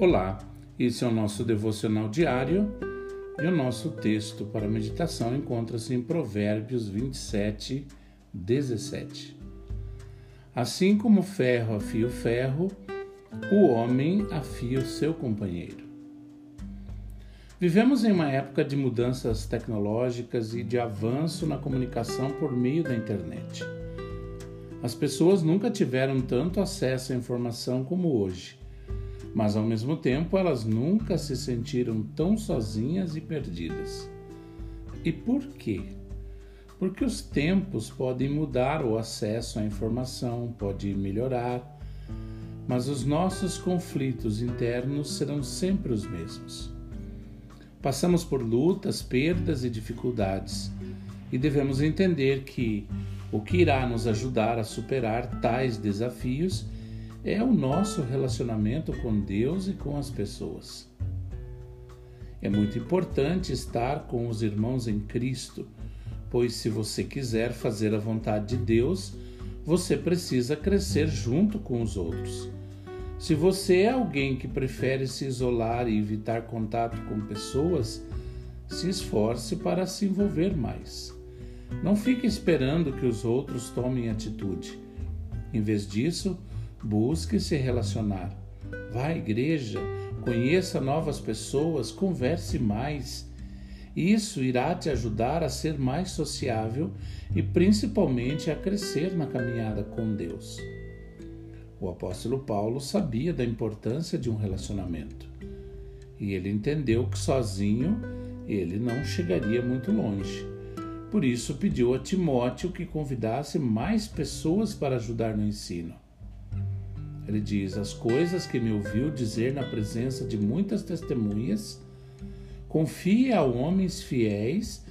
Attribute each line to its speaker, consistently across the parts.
Speaker 1: Olá, esse é o nosso devocional diário e o nosso texto para meditação encontra-se em Provérbios 27, 17. Assim como o ferro afia o ferro, o homem afia o seu companheiro. Vivemos em uma época de mudanças tecnológicas e de avanço na comunicação por meio da internet. As pessoas nunca tiveram tanto acesso à informação como hoje mas ao mesmo tempo elas nunca se sentiram tão sozinhas e perdidas. E por quê? Porque os tempos podem mudar, o acesso à informação pode melhorar, mas os nossos conflitos internos serão sempre os mesmos. Passamos por lutas, perdas e dificuldades, e devemos entender que o que irá nos ajudar a superar tais desafios é o nosso relacionamento com Deus e com as pessoas. É muito importante estar com os irmãos em Cristo, pois se você quiser fazer a vontade de Deus, você precisa crescer junto com os outros. Se você é alguém que prefere se isolar e evitar contato com pessoas, se esforce para se envolver mais. Não fique esperando que os outros tomem atitude. Em vez disso, Busque se relacionar. Vá à igreja, conheça novas pessoas, converse mais. Isso irá te ajudar a ser mais sociável e principalmente a crescer na caminhada com Deus. O apóstolo Paulo sabia da importância de um relacionamento e ele entendeu que sozinho ele não chegaria muito longe. Por isso pediu a Timóteo que convidasse mais pessoas para ajudar no ensino. Ele diz: As coisas que me ouviu dizer na presença de muitas testemunhas, confie a homens fiéis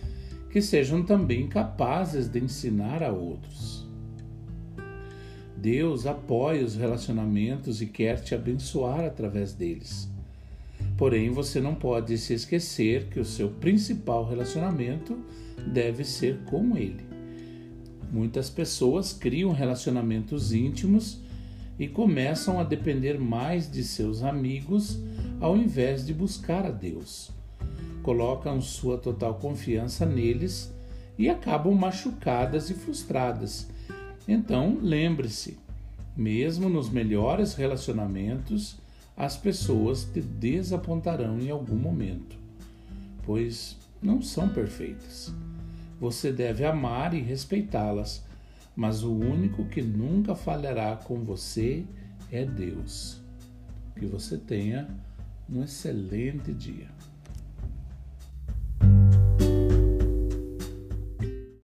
Speaker 1: que sejam também capazes de ensinar a outros. Deus apoia os relacionamentos e quer te abençoar através deles. Porém, você não pode se esquecer que o seu principal relacionamento deve ser com Ele. Muitas pessoas criam relacionamentos íntimos e começam a depender mais de seus amigos ao invés de buscar a Deus. Colocam sua total confiança neles e acabam machucadas e frustradas. Então, lembre-se, mesmo nos melhores relacionamentos, as pessoas te desapontarão em algum momento, pois não são perfeitas. Você deve amar e respeitá-las mas o único que nunca falhará com você é Deus. Que você tenha um excelente dia.